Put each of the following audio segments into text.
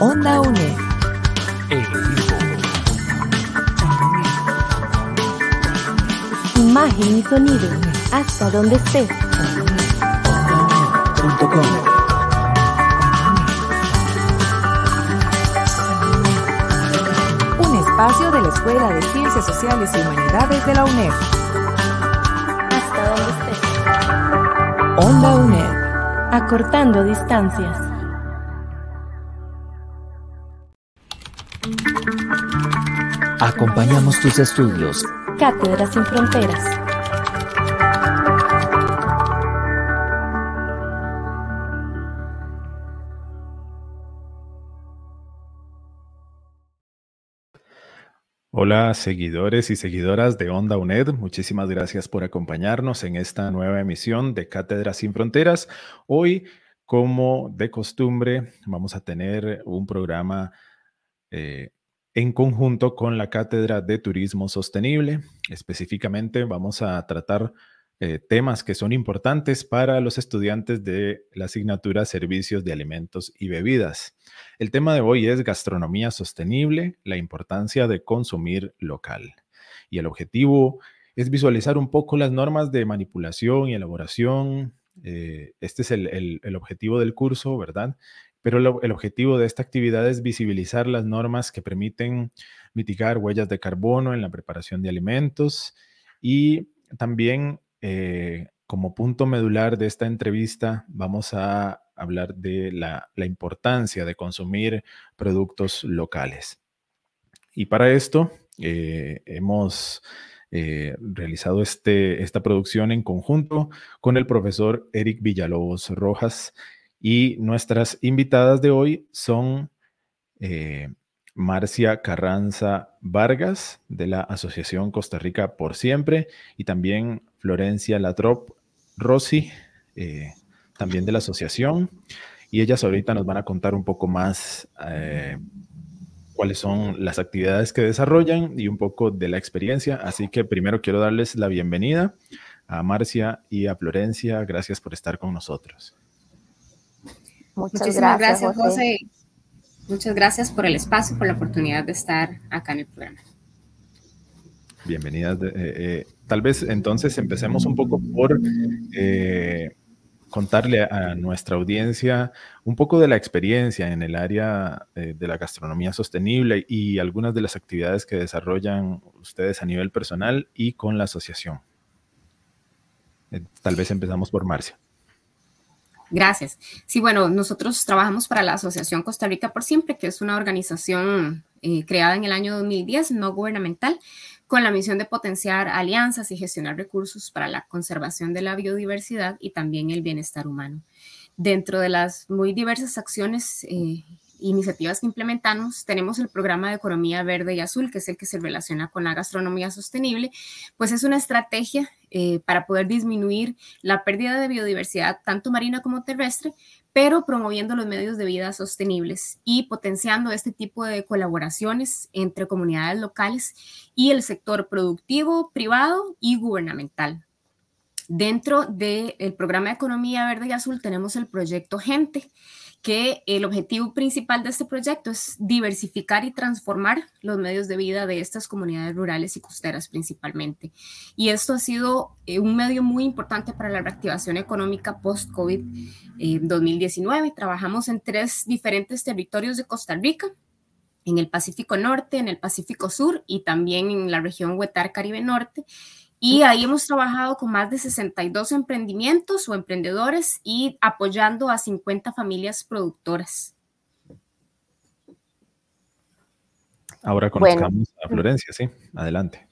Onda UNED. Imagen y sonido. Hasta donde estés. Un espacio de la Escuela de Ciencias Sociales y Humanidades de la UNED. Onda UNED. Acortando distancias. Acompañamos tus estudios. Cátedra sin fronteras. Hola seguidores y seguidoras de Onda UNED, muchísimas gracias por acompañarnos en esta nueva emisión de Cátedra sin Fronteras. Hoy, como de costumbre, vamos a tener un programa eh, en conjunto con la Cátedra de Turismo Sostenible. Específicamente vamos a tratar eh, temas que son importantes para los estudiantes de la asignatura Servicios de Alimentos y Bebidas. El tema de hoy es gastronomía sostenible, la importancia de consumir local. Y el objetivo es visualizar un poco las normas de manipulación y elaboración. Eh, este es el, el, objetivo del curso, ¿verdad? Pero el objetivo de esta actividad es visibilizar las normas que permiten mitigar huellas de carbono en la preparación de alimentos y también eh, como punto medular de esta entrevista vamos a hablar de la, importancia de consumir productos locales. Y para esto eh, hemos eh, realizado este, esta producción en conjunto con el profesor Eric Villalobos Rojas y nuestras invitadas de hoy son Marcia Carranza Vargas de la Asociación Costa Rica por Siempre y también Florencia Latrop Rossi, eh, también de la asociación. Y ellas ahorita nos van a contar un poco más eh, cuáles son las actividades que desarrollan y un poco de la experiencia. Así que primero quiero darles la bienvenida a Marcia y a Florencia. Gracias por estar con nosotros. Muchas Muchísimas gracias, José. Muchas gracias por el espacio, por la oportunidad de estar acá en el programa. Bienvenidas. Eh, eh, tal vez entonces empecemos un poco por eh, contarle a nuestra audiencia un poco de la experiencia en el área de la gastronomía sostenible y algunas de las actividades que desarrollan ustedes a nivel personal y con la asociación. tal vez empezamos por Marcia. Gracias. Sí, bueno, nosotros trabajamos para la Asociación Costa Rica por Siempre, que es una organización eh, creada en el año 2010, no gubernamental, con la misión de potenciar alianzas y gestionar recursos para la conservación de la biodiversidad y también el bienestar humano. Dentro de las muy diversas acciones eh, iniciativas que implementamos, tenemos el programa de economía verde y azul, que es el que se relaciona con la gastronomía sostenible, pues es una estrategia eh, para poder disminuir la pérdida de biodiversidad, tanto marina como terrestre, pero promoviendo los medios de vida sostenibles y potenciando este tipo de colaboraciones entre comunidades locales y el sector productivo, privado y gubernamental. Dentro del programa de economía verde y azul tenemos el proyecto Gente, que el objetivo principal de este proyecto es diversificar y transformar los medios de vida de estas comunidades rurales y costeras principalmente. Y esto ha sido eh, un medio muy importante para la reactivación económica post-COVID-2019. Eh, Trabajamos en tres diferentes territorios de Costa Rica, en el Pacífico Norte, en el Pacífico Sur y también en la región Huetar Caribe Norte. Y ahí hemos trabajado con más de 62 emprendimientos o emprendedores y apoyando a 50 familias productoras. Ahora conozcamos a Florencia, sí, adelante.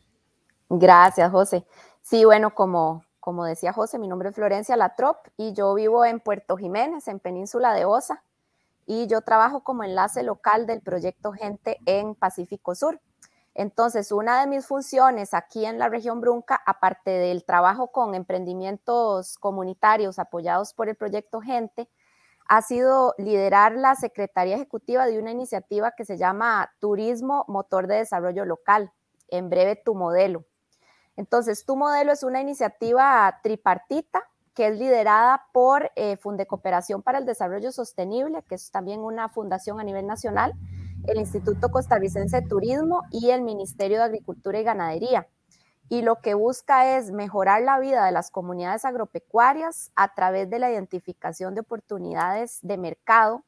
Gracias, José. Sí, bueno, como, como decía José, mi nombre es Florencia Latrop y yo vivo en Puerto Jiménez, en Península de Osa, y yo trabajo como enlace local del proyecto Gente en Pacífico Sur. Entonces, una de mis funciones aquí en la región Brunca, aparte del trabajo con emprendimientos comunitarios apoyados por el proyecto Gente, ha sido liderar la Secretaría Ejecutiva de una iniciativa que se llama Turismo Motor de Desarrollo Local, en breve Tu Modelo. Entonces, Tu Modelo es una iniciativa tripartita que es liderada por eh, Funde Cooperación para el Desarrollo Sostenible, que es también una fundación a nivel nacional, el Instituto Costarricense de Turismo y el Ministerio de Agricultura y Ganadería. Y lo que busca es mejorar la vida de las comunidades agropecuarias a través de la identificación de oportunidades de mercado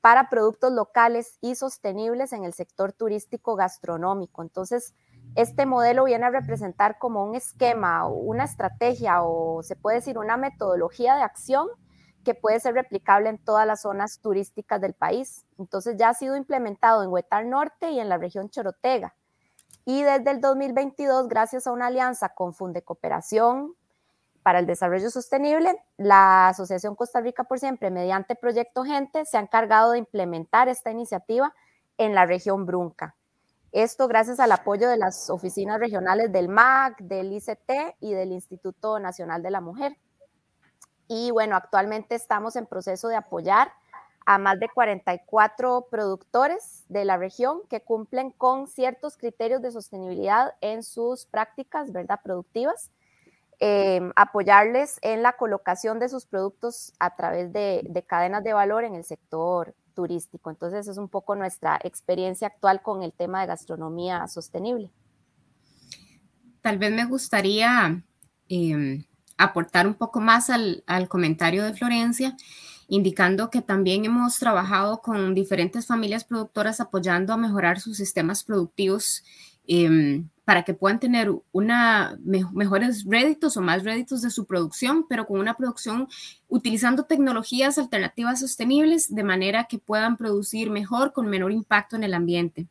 para productos locales y sostenibles en el sector turístico gastronómico. Entonces, este modelo viene a representar como un esquema, una estrategia o se puede decir una metodología de acción que puede ser replicable en todas las zonas turísticas del país. Entonces ya ha sido implementado en Huetar Norte y en la región Chorotega. Y desde el 2022, gracias a una alianza con Funde Cooperación para el Desarrollo Sostenible, la Asociación Costa Rica por Siempre, mediante Proyecto Gente, se ha encargado de implementar esta iniciativa en la región Brunca. Esto gracias al apoyo de las oficinas regionales del MAC, del ICT y del Instituto Nacional de la Mujer. Y bueno, actualmente estamos en proceso de apoyar a más de 44 productores de la región que cumplen con ciertos criterios de sostenibilidad en sus prácticas, ¿verdad? Productivas. Em, apoyarles en la colocación de sus productos a través de, de cadenas de valor en el sector turístico. Entonces es un poco nuestra experiencia actual con el tema de gastronomía sostenible. Tal vez me gustaría em, aportar un poco más al, al, comentario de Florencia, indicando que también hemos trabajado con diferentes familias productoras apoyando a mejorar sus sistemas productivos eh, para que puedan tener una, mejores réditos o más réditos de su producción, pero con una producción utilizando tecnologías alternativas sostenibles de manera que puedan producir mejor con menor impacto en el ambiente.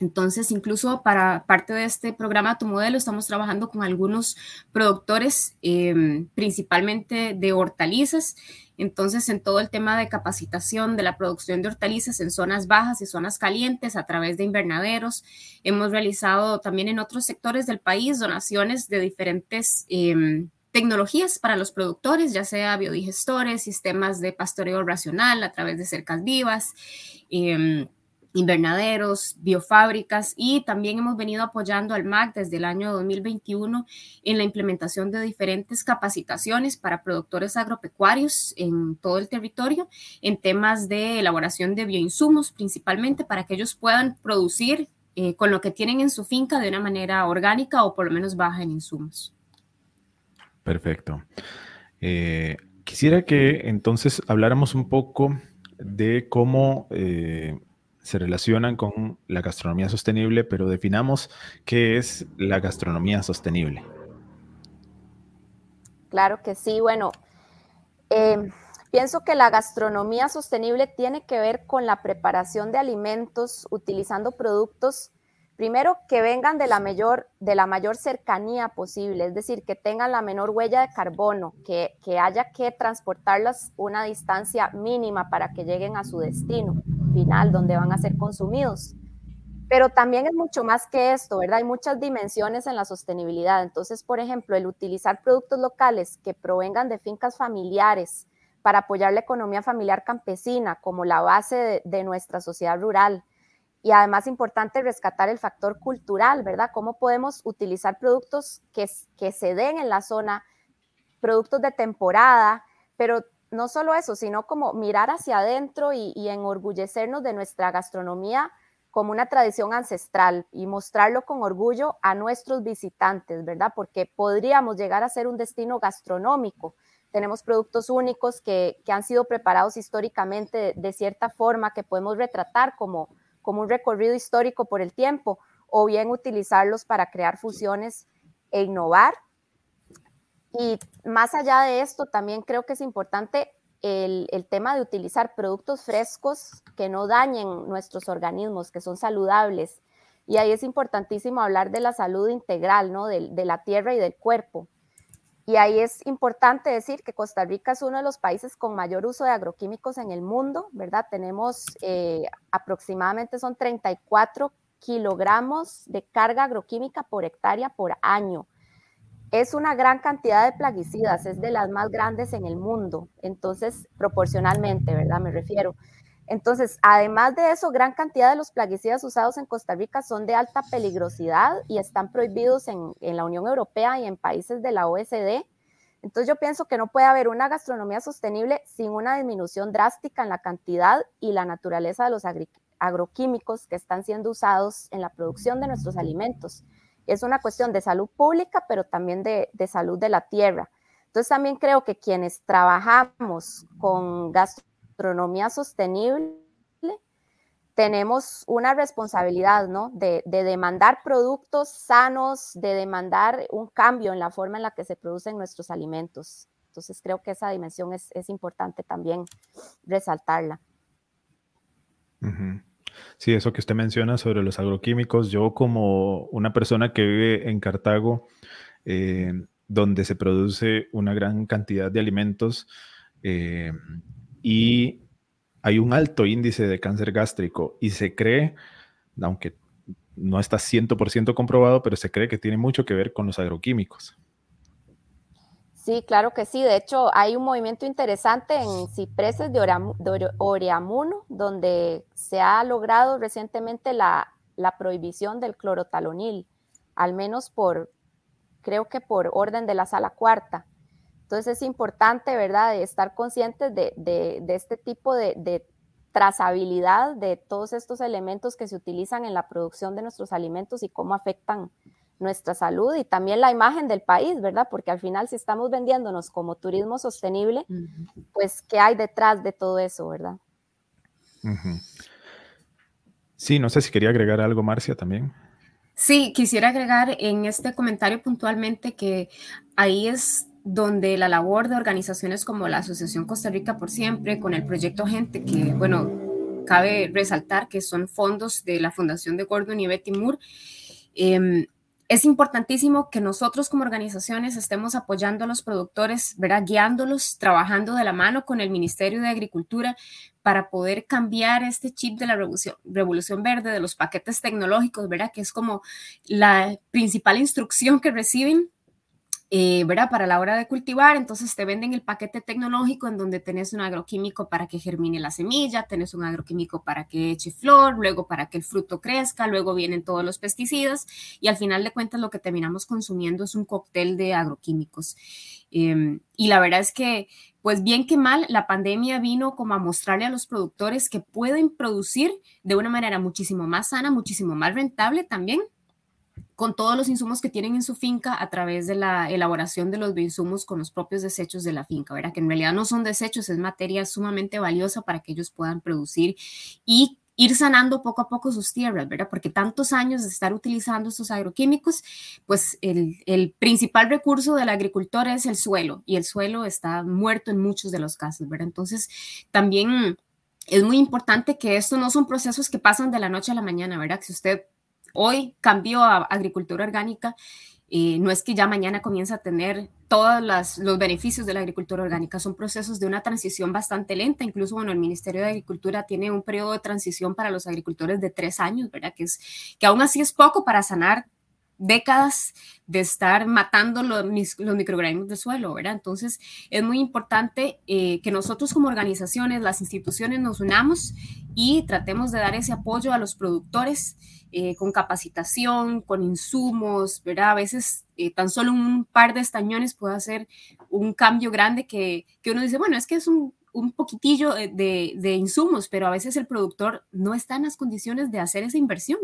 Entonces, incluso para parte de este programa Tu Modelo, estamos trabajando con algunos productores, eh, principalmente de hortalizas, entonces, en todo el tema de capacitación de la producción de hortalizas en zonas bajas y zonas calientes a través de invernaderos, hemos realizado también en otros sectores del país donaciones de diferentes em, tecnologías para los productores, ya sea biodigestores, sistemas de pastoreo racional a través de cercas vivas. Eh, invernaderos, biofábricas y también hemos venido apoyando al MAC desde el año 2021 en la implementación de diferentes capacitaciones para productores agropecuarios en todo el territorio en temas de elaboración de bioinsumos, principalmente para que ellos puedan producir eh, con lo que tienen en su finca de una manera orgánica o por lo menos baja en insumos. Perfecto. Eh, quisiera que entonces habláramos un poco de cómo eh, se relacionan con la gastronomía sostenible, pero definamos qué es la gastronomía sostenible. Claro que sí, bueno, em, pienso que la gastronomía sostenible tiene que ver con la preparación de alimentos utilizando productos, primero que vengan de la mayor, de la mayor cercanía posible, es decir, que tengan la menor huella de carbono, que, que haya que transportarlas una distancia mínima para que lleguen a su destino final donde van a ser consumidos. Pero también es mucho más que esto, ¿verdad? Hay muchas dimensiones en la sostenibilidad. Entonces, por ejemplo, el utilizar productos locales que provengan de fincas familiares para apoyar la economía familiar campesina como la base de, nuestra sociedad rural. Y además importante rescatar el factor cultural, ¿verdad? ¿Cómo podemos utilizar productos que, que se den en la zona, productos de temporada, pero no solo eso, sino como mirar hacia adentro y, enorgullecernos de nuestra gastronomía como una tradición ancestral y mostrarlo con orgullo a nuestros visitantes, ¿verdad? Porque podríamos llegar a ser un destino gastronómico. Tenemos productos únicos que, han sido preparados históricamente de, cierta forma que podemos retratar como, como un recorrido histórico por el tiempo o bien utilizarlos para crear fusiones e innovar y más allá de esto, también creo que es importante el, tema de utilizar productos frescos que no dañen nuestros organismos, que son saludables. Y ahí es importantísimo hablar de la salud integral, ¿no? De, la tierra y del cuerpo. Y ahí es importante decir que Costa Rica es uno de los países con mayor uso de agroquímicos en el mundo, ¿verdad? Tenemos eh, aproximadamente son 34 kilogramos de carga agroquímica por hectárea por año. Es una gran cantidad de plaguicidas, es de las más grandes en el mundo, entonces proporcionalmente, ¿verdad? Me refiero. Entonces, además de eso, gran cantidad de los plaguicidas usados en Costa Rica son de alta peligrosidad y están prohibidos en, la Unión Europea y en países de la OSD. Entonces yo pienso que no puede haber una gastronomía sostenible sin una disminución drástica en la cantidad y la naturaleza de los agroquímicos que están siendo usados en la producción de nuestros alimentos. Es una cuestión de salud pública, pero también de, de salud de la tierra. Entonces también creo que quienes trabajamos con gastronomía sostenible, tenemos una responsabilidad, ¿no? De, demandar productos sanos, de demandar un cambio en la forma en la que se producen nuestros alimentos. Entonces creo que esa dimensión es, importante también resaltarla. Sí, eso que usted menciona sobre los agroquímicos, yo como una persona que vive en Cartago, eh, donde se produce una gran cantidad de alimentos eh, y hay un alto índice de cáncer gástrico y se cree, aunque no está 100% comprobado, pero se cree que tiene mucho que ver con los agroquímicos. Sí, claro que sí. De hecho, hay un movimiento interesante en cipreses de, Oreamuno, donde se ha logrado recientemente la, prohibición del clorotalonil, al menos por, creo que por orden de la sala cuarta. Entonces es importante, ¿verdad?, de estar conscientes de, este tipo de, trazabilidad de todos estos elementos que se utilizan en la producción de nuestros alimentos y cómo afectan nuestra salud y también la imagen del país, ¿verdad? Porque al final si estamos vendiéndonos como turismo sostenible, pues ¿qué hay detrás de todo eso, verdad? Sí, no sé si quería agregar algo, Marcia, también. Sí, quisiera agregar en este comentario puntualmente que ahí es donde la labor de organizaciones como la Asociación Costa Rica por Siempre, con el proyecto Gente, que, bueno, cabe resaltar que son fondos de la Fundación de Gordon y Betty Moore, em, es importantísimo que nosotros como organizaciones estemos apoyando a los productores, guiándolos, trabajando de la mano con el Ministerio de Agricultura para poder cambiar este chip de la revolución, revolución verde, de los paquetes tecnológicos, ¿verdad? que es como la principal instrucción que reciben eh. Para la hora de cultivar, entonces te venden el paquete tecnológico en donde tenés un agroquímico para que germine la semilla, tenés un agroquímico para que eche flor, luego para que el fruto crezca, luego vienen todos los pesticidas y al final de cuentas lo que terminamos consumiendo es un cóctel de agroquímicos. Em, y la verdad es que, pues bien que mal, la pandemia vino como a mostrarle a los productores que pueden producir de una manera muchísimo más sana, muchísimo más rentable también con todos los insumos que tienen en su finca a través de la elaboración de los bioinsumos con los propios desechos de la finca, ¿verdad? Que en realidad no son desechos, es materia sumamente valiosa para que ellos puedan producir y ir sanando poco a poco sus tierras, ¿verdad? Porque tantos años de estar utilizando estos agroquímicos, pues el, principal recurso del agricultor es el suelo y el suelo está muerto en muchos de los casos, ¿verdad? Entonces, también es muy importante que esto no son procesos que pasan de la noche a la mañana, ¿verdad? Que si usted hoy cambió a agricultura orgánica, eh, no es que ya mañana comienza a tener todos los beneficios de la agricultura orgánica, son procesos de una transición bastante lenta, incluso bueno, el Ministerio de Agricultura tiene un periodo de transición para los agricultores de tres años, ¿verdad? Que, es, que aún así es poco para sanar décadas de estar matando los, los microorganismos del suelo, ¿verdad? Entonces, es muy importante eh, que nosotros como organizaciones, las instituciones nos unamos y tratemos de dar ese apoyo a los productores eh, con capacitación, con insumos, ¿verdad? A veces eh, tan solo un par de estañones puede hacer un cambio grande que, que uno dice, bueno, es que es un, un poquitillo de, de, insumos, pero a veces el productor no está en las condiciones de hacer esa inversión.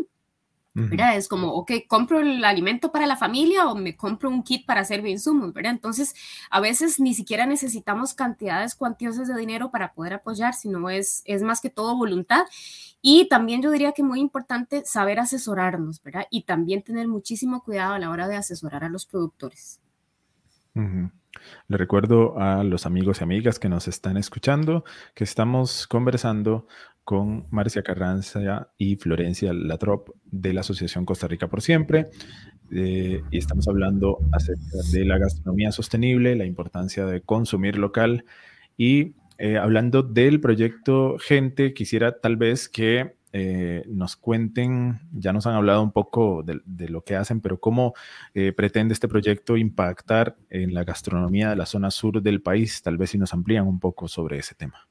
¿Verdad? Es como, ok, compro el alimento para la familia o me compro un kit para hacer insumos, ¿verdad? Entonces, a veces ni siquiera necesitamos cantidades cuantiosas de dinero para poder apoyar, sino es, es más que todo voluntad. Y también yo diría que muy importante saber asesorarnos, ¿verdad? Y también tener muchísimo cuidado a la hora de asesorar a los productores. Le recuerdo a los amigos y amigas que nos están escuchando que estamos conversando con Marcia Carranza y Florencia Latrop de la Asociación Costa Rica por Siempre. Eh, y estamos hablando acerca de la gastronomía sostenible, la importancia de consumir local. Y eh, hablando del proyecto Gente, quisiera tal vez que eh, nos cuenten, ya nos han hablado un poco de, de lo que hacen, pero cómo pretende este proyecto impactar en la gastronomía de la zona sur del país. Tal vez si nos amplían un poco sobre ese tema.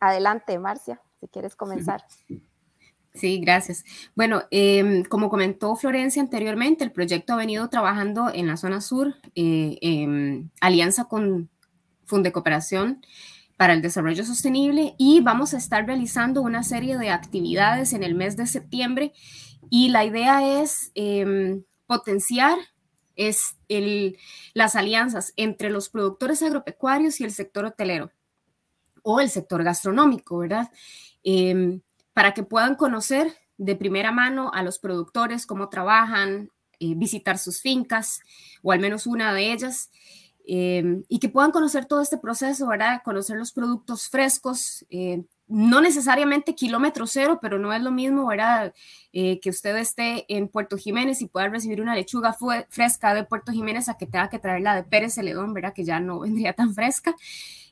Adelante, Marcia, si quieres comenzar. Sí, gracias. Bueno, em, como comentó Florencia anteriormente, el proyecto ha venido trabajando en la zona sur eh, en alianza con Funde Cooperación para el Desarrollo Sostenible y vamos a estar realizando una serie de actividades en el mes de septiembre y la idea es em, potenciar es el, las alianzas entre los productores agropecuarios y el sector hotelero o el sector gastronómico, ¿verdad? Em, para que puedan conocer de primera mano a los productores, cómo trabajan, eh, visitar sus fincas o al menos una de ellas. Em, y que puedan conocer todo este proceso, ¿verdad? Conocer los productos frescos, eh, no necesariamente kilómetro cero, pero no es lo mismo, ¿verdad? Eh, que usted esté en Puerto Jiménez y pueda recibir una lechuga fresca de Puerto Jiménez a que tenga que traerla de Pérez Celedón, ¿verdad? Que ya no vendría tan fresca.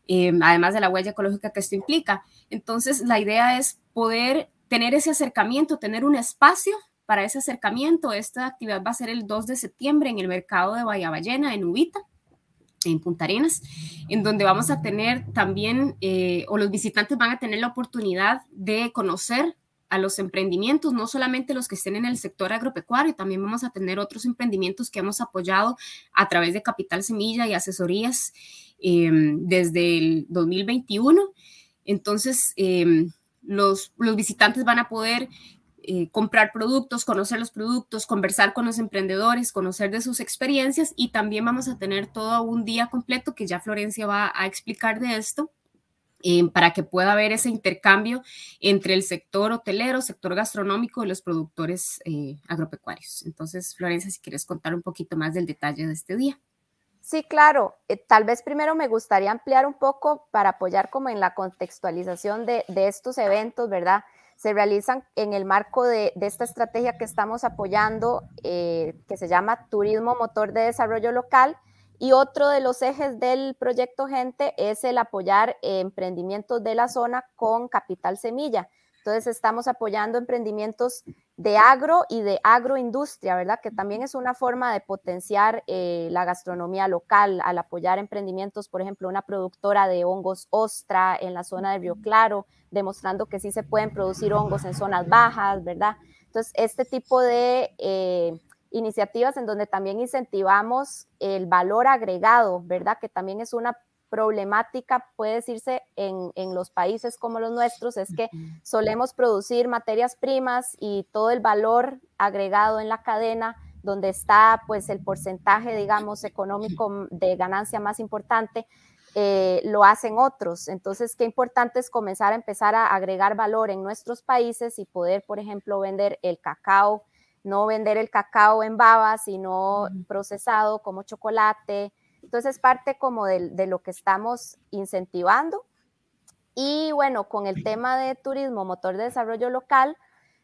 Em, además de la huella ecológica que esto implica. Entonces, la idea es poder tener ese acercamiento, tener un espacio para ese acercamiento. Esta actividad va a ser el 2 de septiembre en el mercado de Bahía Ballena, en Ubita, en Punta Arenas, en donde vamos a tener también, eh, o los visitantes van a tener la oportunidad de conocer a los emprendimientos, no solamente los que estén en el sector agropecuario, también vamos a tener otros emprendimientos que hemos apoyado a través de Capital Semilla y asesorías Em, desde el 2021. Entonces, em, los, los, visitantes van a poder eh, comprar productos, conocer los productos, conversar con los emprendedores, conocer de sus experiencias y también vamos a tener todo un día completo que ya Florencia va a explicar de esto. Em, para que pueda haber ese intercambio entre el sector hotelero, sector gastronómico y los productores eh, agropecuarios. Entonces, Florencia, si quieres contar un poquito más del detalle de este día. Sí, claro. Eh, tal vez primero me gustaría ampliar un poco para apoyar como en la contextualización de, estos eventos, ¿verdad? Se realizan en el marco de, esta estrategia que estamos apoyando, eh, que se llama Turismo Motor de Desarrollo Local. Y otro de los ejes del proyecto Gente es el apoyar emprendimientos de la zona con capital semilla. Entonces estamos apoyando emprendimientos de agro y de agroindustria, ¿verdad? Que también es una forma de potenciar eh, la gastronomía local al apoyar emprendimientos, por ejemplo, una productora de hongos ostra en la zona de Río Claro, demostrando que sí se pueden producir hongos en zonas bajas, ¿verdad? Entonces, este tipo de eh, iniciativas en donde también incentivamos el valor agregado, ¿verdad? Que también es una problemática, puede decirse, en, los países como los nuestros, es que solemos producir materias primas y todo el valor agregado en la cadena, donde está pues el porcentaje, digamos, económico de ganancia más importante, eh, lo hacen otros. Entonces, qué importante es comenzar a empezar a agregar valor en nuestros países y poder, por ejemplo, vender el cacao, no vender el cacao en babas, sino procesado como chocolate, entonces, parte como de, lo que estamos incentivando. Y bueno, con el tema de turismo, motor de desarrollo local,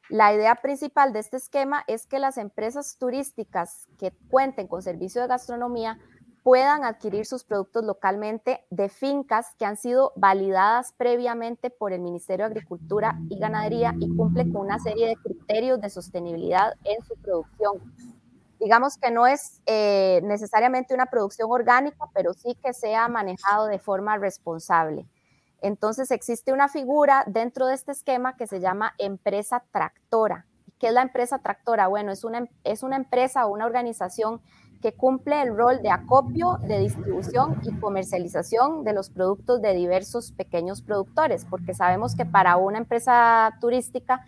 la idea principal de este esquema es que las empresas turísticas que cuenten con servicio de gastronomía puedan adquirir sus productos localmente de fincas que han sido validadas previamente por el Ministerio de Agricultura y Ganadería y cumple con una serie de criterios de sostenibilidad en su producción digamos que no es eh, necesariamente una producción orgánica, pero sí que sea manejado de forma responsable. Entonces existe una figura dentro de este esquema que se llama empresa tractora. ¿Qué es la empresa tractora? Bueno, es una, es una empresa o una organización que cumple el rol de acopio, de distribución y comercialización de los productos de diversos pequeños productores, porque sabemos que para una empresa turística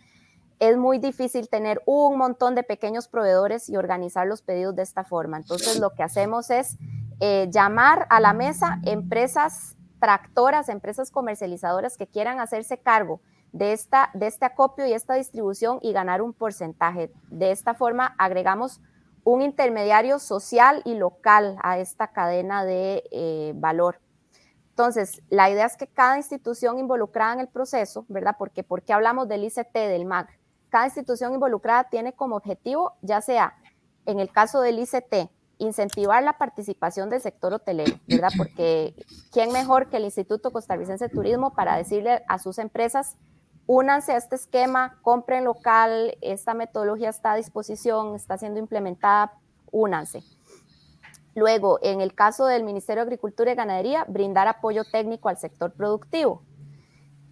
es muy difícil tener un montón de pequeños proveedores y organizar los pedidos de esta forma. Entonces, lo que hacemos es eh, llamar a la mesa empresas tractoras, empresas comercializadoras que quieran hacerse cargo de, esta, de este acopio y esta distribución y ganar un porcentaje. De esta forma, agregamos un intermediario social y local a esta cadena de eh, valor. Entonces, la idea es que cada institución involucrada en el proceso, ¿verdad? Porque, ¿Por qué hablamos del ICT, del MAG? Cada institución involucrada tiene como objetivo, ya sea en el caso del ICT, incentivar la participación del sector hotelero, ¿verdad? Porque ¿quién mejor que el Instituto Costarricense de Turismo para decirle a sus empresas, únanse a este esquema, compren local, esta metodología está a disposición, está siendo implementada, únanse. Luego, en el caso del Ministerio de Agricultura y Ganadería, brindar apoyo técnico al sector productivo.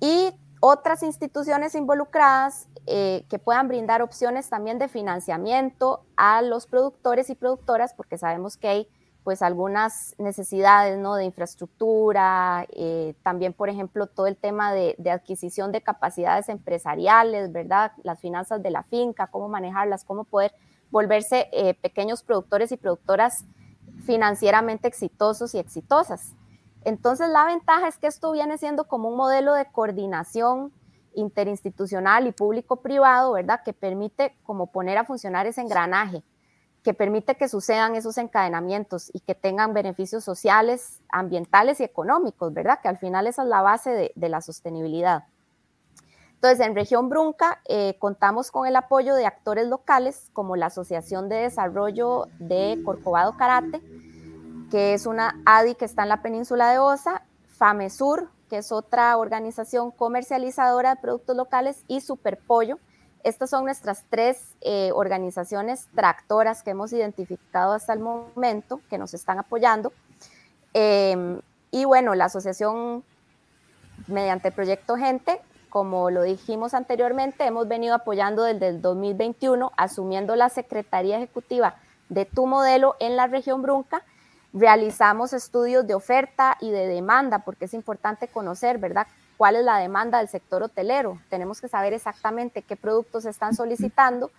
Y otras instituciones involucradas eh, que puedan brindar opciones también de financiamiento a los productores y productoras, porque sabemos que hay pues algunas necesidades ¿no? de infraestructura, eh, también por ejemplo todo el tema de, adquisición de capacidades empresariales, ¿verdad? Las finanzas de la finca, cómo manejarlas, cómo poder volverse eh, pequeños productores y productoras financieramente exitosos y exitosas. Entonces la ventaja es que esto viene siendo como un modelo de coordinación interinstitucional y público-privado, ¿verdad? Que permite como poner a funcionar ese engranaje que permite que sucedan esos encadenamientos y que tengan beneficios sociales, ambientales y económicos, ¿verdad? Que al final esa es la base de, la sostenibilidad. Entonces, en región Brunca eh, contamos con el apoyo de actores locales como la Asociación de Desarrollo de Corcovado Karate, que es una ADI que está en la península de Osa, FAMESUR, que es otra organización comercializadora de productos locales, y Superpollo, estas son nuestras tres eh, organizaciones tractoras que hemos identificado hasta el momento, que nos están apoyando. Em, y bueno, la asociación, mediante el proyecto Gente, como lo dijimos anteriormente, hemos venido apoyando desde el 2021, asumiendo la Secretaría Ejecutiva de Tu Modelo en la región Brunca. Realizamos estudios de oferta y de demanda, porque es importante conocer, ¿verdad? cuál es la demanda del sector hotelero. Tenemos que saber exactamente qué productos están solicitando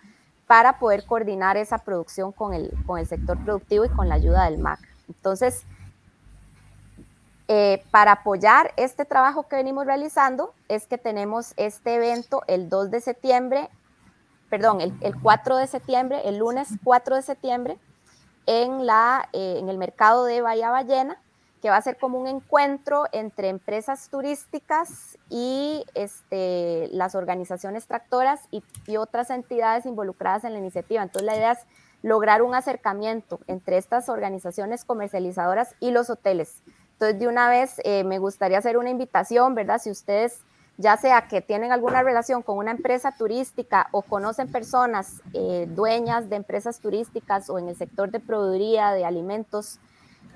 para poder coordinar esa producción con el, con el sector productivo y con la ayuda del MAC. Entonces, eh, para apoyar este trabajo que venimos realizando es que tenemos este evento el 2 de septiembre, perdón, el, 4 de septiembre, el lunes 4 de septiembre, en, la, eh, en el mercado de Bahía Ballena, que va a ser como un encuentro entre empresas turísticas y este, las organizaciones tractoras y, otras entidades involucradas en la iniciativa. Entonces la idea es lograr un acercamiento entre estas organizaciones comercializadoras y los hoteles. Entonces de una vez eh, me gustaría hacer una invitación, ¿verdad? Si ustedes ya sea que tienen alguna relación con una empresa turística o conocen personas eh, dueñas de empresas turísticas o en el sector de proveeduría de alimentos,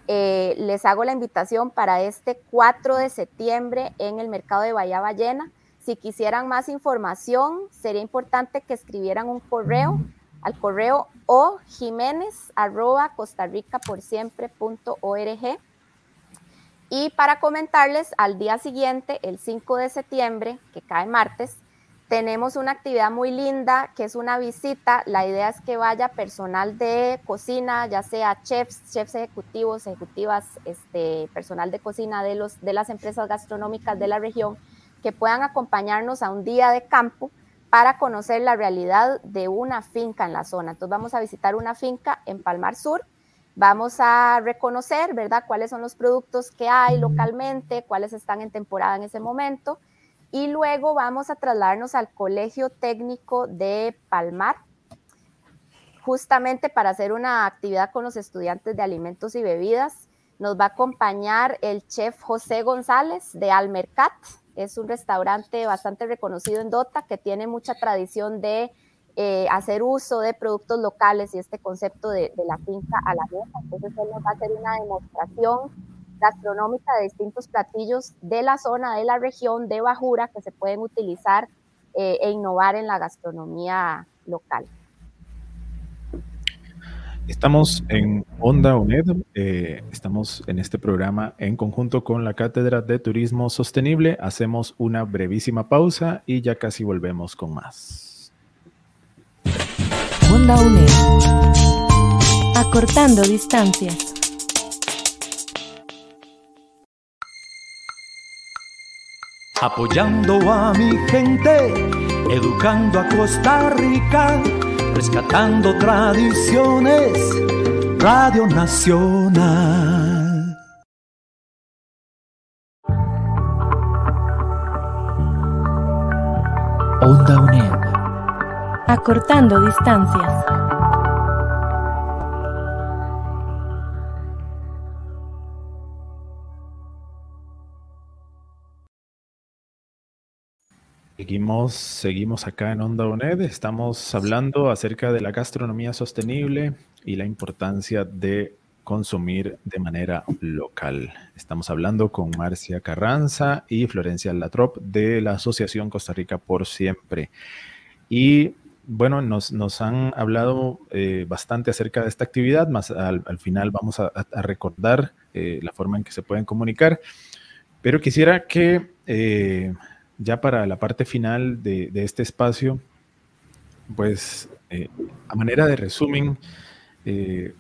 eh, les hago la invitación para este 4 de septiembre en el mercado de Bahía Ballena. Si quisieran más información, sería importante que escribieran un correo al correo o jiménez arroba Y para comentarles, al día siguiente, el 5 de septiembre, que cae martes, tenemos una actividad muy linda que es una visita. La idea es que vaya personal de cocina, ya sea chefs, chefs ejecutivos, ejecutivas, este, personal de cocina de, los, de las empresas gastronómicas de la región, que puedan acompañarnos a un día de campo para conocer la realidad de una finca en la zona. Entonces vamos a visitar una finca en Palmar Sur, vamos a reconocer, ¿verdad?, cuáles son los productos que hay localmente, cuáles están en temporada en ese momento y luego vamos a trasladarnos al Colegio Técnico de Palmar, justamente para hacer una actividad con los estudiantes de alimentos y bebidas. Nos va a acompañar el chef José González de Almercat. Es un restaurante bastante reconocido en Dota que tiene mucha tradición de eh, hacer uso de productos locales y este concepto de, la finca a la mesa. Entonces él nos va a hacer una demostración gastronómica de distintos platillos de la zona, de la región de Bajura, que se pueden utilizar eh, e innovar en la gastronomía local. Estamos en Onda UNED, eh, estamos en este programa en conjunto con la Cátedra de Turismo Sostenible. Hacemos una brevísima pausa y ya casi volvemos con más. Onda UNED. Acortando distancias. apoyando a mi gente, educando a Costa Rica, rescatando tradiciones, Radio Nacional. Onda UNED. Acortando distancias. Seguimos, seguimos acá en Onda UNED. Estamos hablando acerca de la gastronomía sostenible y la importancia de consumir de manera local. Estamos hablando con Marcia Carranza y Florencia Latrop de la Asociación Costa Rica por Siempre. Y bueno, nos, han hablado eh, bastante acerca de esta actividad, más al, final vamos a, recordar eh, la forma en que se pueden comunicar, pero quisiera que eh, ya para la parte final de, este espacio, pues a manera de resumen,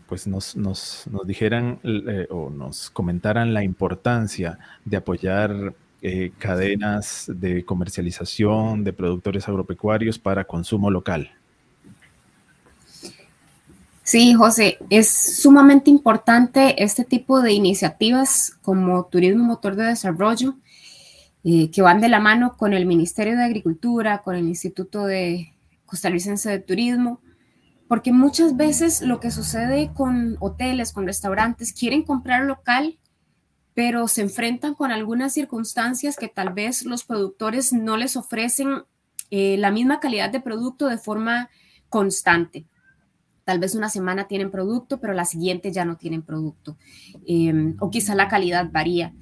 pues nos, dijeran o nos comentaran la importancia de apoyar eh, cadenas de comercialización de productores agropecuarios para consumo local. Sí, José, es sumamente importante este tipo de iniciativas como Turismo Motor de Desarrollo, que van de la mano con el Ministerio de Agricultura, con el Instituto de Costarricense de Turismo, porque muchas veces lo que sucede con hoteles, con restaurantes, quieren comprar local, pero se enfrentan con algunas circunstancias que tal vez los productores no les ofrecen eh, la misma calidad de producto de forma constante. Tal vez una semana tienen producto, pero la siguiente ya no tienen producto. Em, o quizá la calidad varía.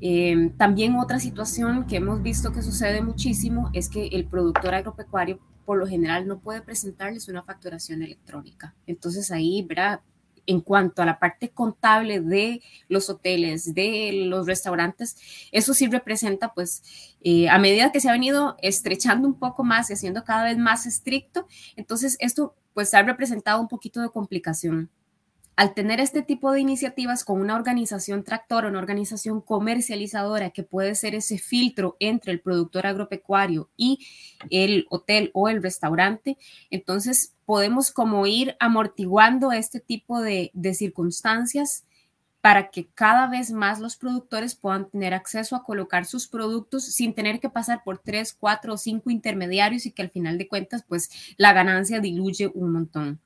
Em, también otra situación que hemos visto que sucede muchísimo es que el productor agropecuario por lo general no puede presentarles una facturación electrónica. Entonces ahí, ¿verdad? En cuanto a la parte contable de los hoteles, de los restaurantes, eso sí representa, pues, eh, a medida que se ha venido estrechando un poco más y haciendo cada vez más estricto, entonces esto, pues, ha representado un poquito de complicación al tener este tipo de iniciativas con una organización tractora, una organización comercializadora que puede ser ese filtro entre el productor agropecuario y el hotel o el restaurante, entonces podemos como ir amortiguando este tipo de, circunstancias para que cada vez más los productores puedan tener acceso a colocar sus productos sin tener que pasar por tres, cuatro o cinco intermediarios y que al final de cuentas, pues la ganancia diluye un montón.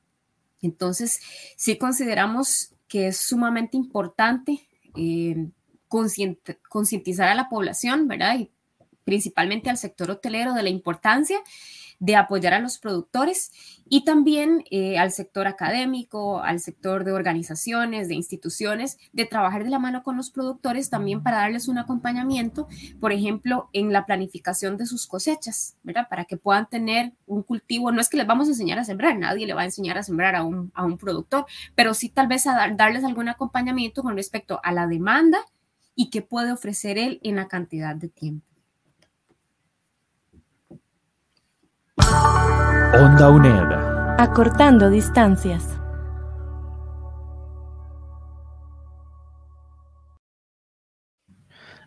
Entonces, sí consideramos que es sumamente importante eh, concientizar a la población, ¿verdad? Principalmente al sector hotelero de la importancia de apoyar a los productores y también eh, al sector académico, al sector de organizaciones, de instituciones, de trabajar de la mano con los productores también para darles un acompañamiento, por ejemplo, en la planificación de sus cosechas, ¿verdad? Para que puedan tener un cultivo. No es que les vamos a enseñar a sembrar, nadie le va a enseñar a sembrar a un, a un productor, pero sí tal vez a darles algún acompañamiento con respecto a la demanda y qué puede ofrecer él en la cantidad de tiempo. Onda UNED. Acortando distancias.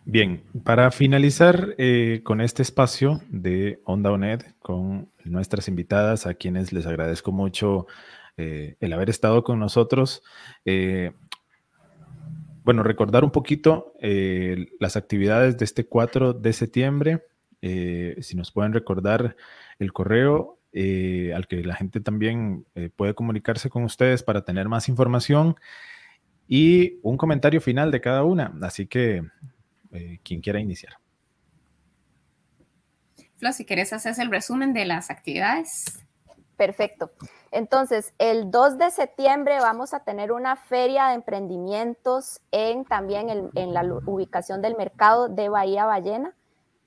Bien, para finalizar eh, con este espacio de Onda UNED con nuestras invitadas, a quienes les agradezco mucho eh, el haber estado con nosotros. Eh, bueno, recordar un poquito las actividades de este 4 de septiembre. si nos pueden recordar el correo eh, al que la gente también eh, puede comunicarse con ustedes para tener más información y un comentario final de cada una. Así que eh, quien quiera iniciar. Flo, si quieres hacer el resumen de las actividades. Perfecto. Entonces, el 2 de septiembre vamos a tener una feria de emprendimientos en también en la ubicación del mercado de Bahía Ballena.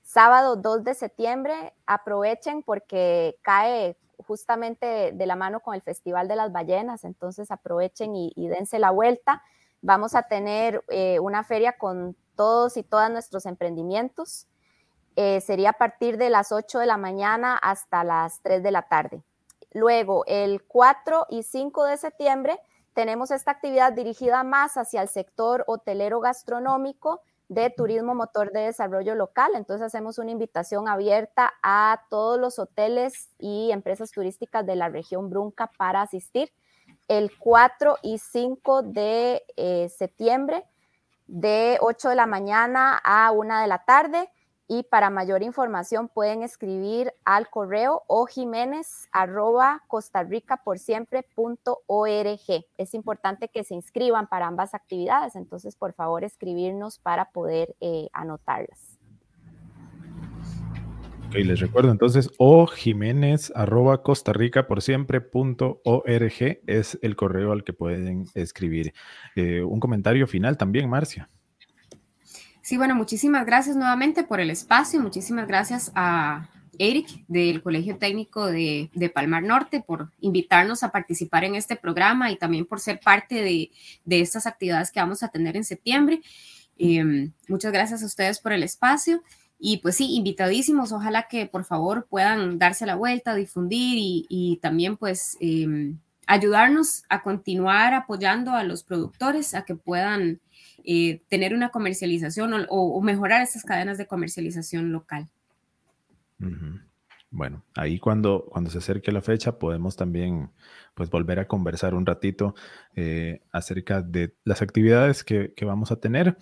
Sábado 2 de septiembre, aprovechen porque cae justamente de la mano con el Festival de las Ballenas, entonces aprovechen y, dense la vuelta. Vamos a tener eh, una feria con todos y todas nuestros emprendimientos. Eh, sería a partir de las 8 de la mañana hasta las 3 de la tarde. Luego, el 4 y 5 de septiembre, tenemos esta actividad dirigida más hacia el sector hotelero gastronómico, de turismo motor de desarrollo local. Entonces hacemos una invitación abierta a todos los hoteles y empresas turísticas de la región Brunca para asistir el 4 y 5 de eh, septiembre de 8 de la mañana a 1 de la tarde y para mayor información pueden escribir al correo o jiménez arroba Es importante que se inscriban para ambas actividades, entonces por favor escribirnos para poder eh, anotarlas. Ok, les recuerdo entonces, o jiménez arroba por siempre punto org es el correo al que pueden escribir. Eh, un comentario final también, Marcia. Sí, bueno, muchísimas gracias nuevamente por el espacio, muchísimas gracias a Eric del Colegio Técnico de, Palmar Norte por invitarnos a participar en este programa y también por ser parte de, estas actividades que vamos a tener en septiembre. Em, muchas gracias a ustedes por el espacio. Y pues sí, invitadísimos, ojalá que por favor puedan darse la vuelta, difundir y, también pues em, ayudarnos a continuar apoyando a los productores a que puedan eh, tener una comercialización o, mejorar esas cadenas de comercialización local. Bueno, ahí cuando, cuando se acerque la fecha podemos también pues volver a conversar un ratito eh, acerca de las actividades que, que vamos a tener.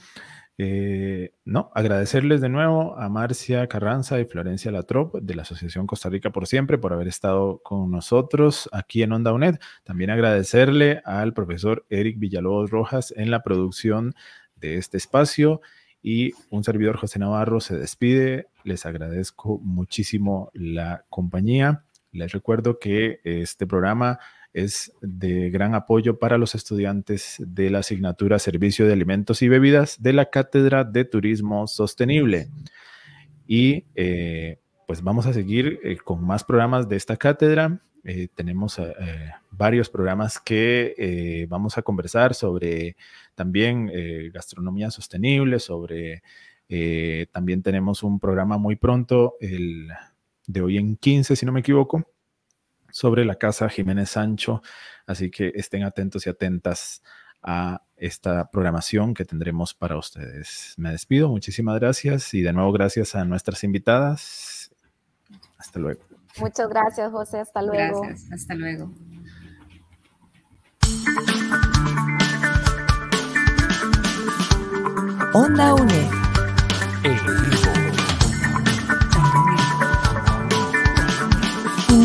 Eh, no, agradecerles de nuevo a Marcia Carranza y Florencia Latrop de la Asociación Costa Rica por Siempre por haber estado con nosotros aquí en Onda UNED. También agradecerle al profesor Eric Villalobos Rojas en la producción de este espacio y un servidor José Navarro se despide. Les agradezco muchísimo la compañía. Les recuerdo que este programa es de gran apoyo para los estudiantes de la asignatura Servicio de Alimentos y Bebidas de la Cátedra de Turismo Sostenible. Y eh, pues vamos a seguir eh, con más programas de esta cátedra. Eh, tenemos varios programas que vamos a conversar sobre también gastronomía sostenible, sobre también tenemos un programa muy pronto, el de hoy en 15, si no me equivoco, sobre la casa Jiménez Sancho. Así que estén atentos y atentas a esta programación que tendremos para ustedes. Me despido, muchísimas gracias y de nuevo gracias a nuestras invitadas. Hasta luego. Muchas gracias, José. Hasta luego. Gracias, hasta luego. Onda UNE.